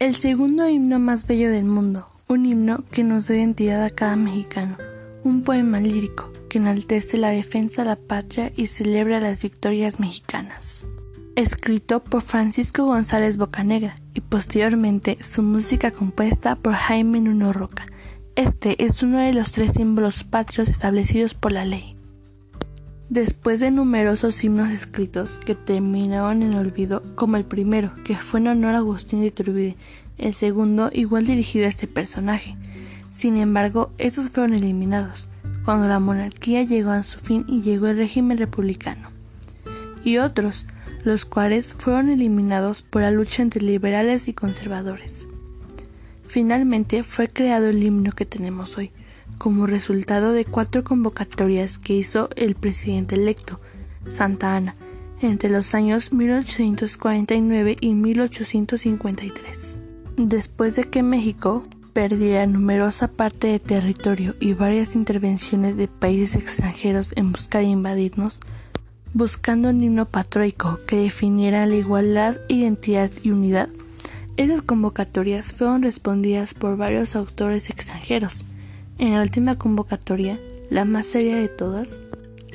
El segundo himno más bello del mundo, un himno que nos da identidad a cada mexicano, un poema lírico que enaltece la defensa de la patria y celebra las victorias mexicanas. Escrito por Francisco González Bocanegra y posteriormente su música compuesta por Jaime Nuno Roca. Este es uno de los tres símbolos patrios establecidos por la ley. Después de numerosos himnos escritos que terminaron en olvido, como el primero, que fue en honor a Agustín de Iturbide, el segundo igual dirigido a este personaje. Sin embargo, estos fueron eliminados, cuando la monarquía llegó a su fin y llegó el régimen republicano. Y otros, los cuales fueron eliminados por la lucha entre liberales y conservadores. Finalmente fue creado el himno que tenemos hoy, como resultado de cuatro convocatorias que hizo el presidente electo, Santa Ana, entre los años 1849 y 1853. Después de que México perdiera numerosa parte de territorio y varias intervenciones de países extranjeros en busca de invadirnos, buscando un himno patriótico que definiera la igualdad, identidad y unidad, esas convocatorias fueron respondidas por varios autores extranjeros, en la última convocatoria, la más seria de todas,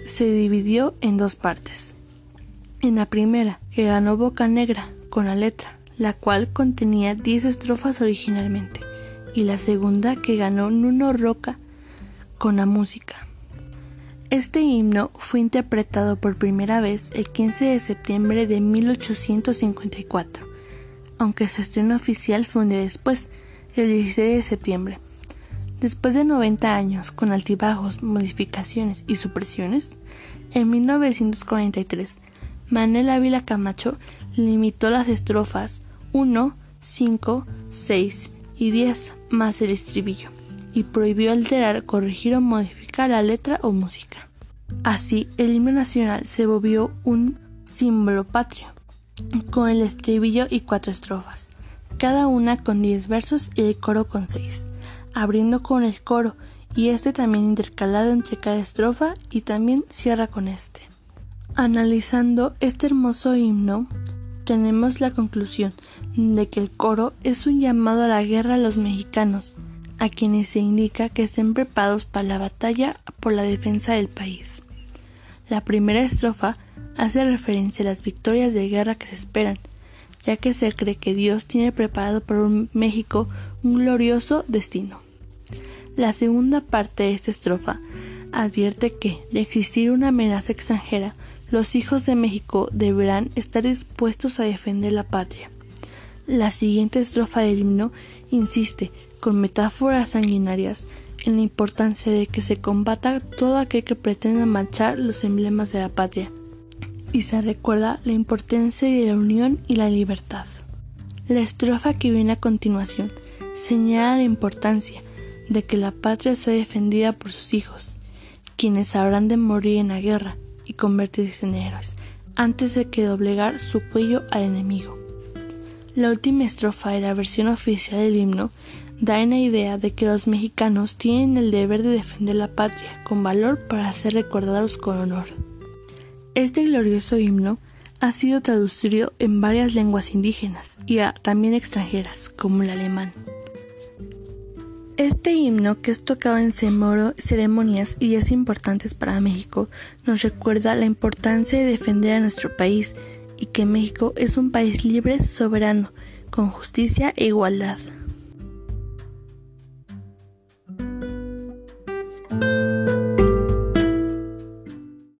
se dividió en dos partes. En la primera, que ganó Boca Negra con la letra, la cual contenía 10 estrofas originalmente, y la segunda que ganó Nuno Roca con la música. Este himno fue interpretado por primera vez el 15 de septiembre de 1854, aunque su estreno oficial fue un día después, el 16 de septiembre. Después de 90 años, con altibajos, modificaciones y supresiones, en 1943, Manuel Ávila Camacho limitó las estrofas 1, 5, 6 y 10 más el estribillo, y prohibió alterar, corregir o modificar la letra o música. Así, el himno nacional se volvió un símbolo patrio, con el estribillo y cuatro estrofas, cada una con 10 versos y el coro con 6 abriendo con el coro y este también intercalado entre cada estrofa y también cierra con este. Analizando este hermoso himno, tenemos la conclusión de que el coro es un llamado a la guerra a los mexicanos, a quienes se indica que estén preparados para la batalla por la defensa del país. La primera estrofa hace referencia a las victorias de guerra que se esperan, ya que se cree que Dios tiene preparado para México un glorioso destino. La segunda parte de esta estrofa advierte que, de existir una amenaza extranjera, los hijos de México deberán estar dispuestos a defender la patria. La siguiente estrofa del himno insiste, con metáforas sanguinarias, en la importancia de que se combata todo aquel que pretenda manchar los emblemas de la patria, y se recuerda la importancia de la unión y la libertad. La estrofa que viene a continuación señala la importancia de que la patria sea defendida por sus hijos, quienes habrán de morir en la guerra y convertirse en héroes, antes de que doblegar su cuello al enemigo. La última estrofa de la versión oficial del himno da una idea de que los mexicanos tienen el deber de defender la patria con valor para ser recordados con honor. Este glorioso himno ha sido traducido en varias lenguas indígenas y también extranjeras, como el alemán. Este himno, que es tocado en ceremonias y días importantes para México, nos recuerda la importancia de defender a nuestro país y que México es un país libre, soberano, con justicia e igualdad.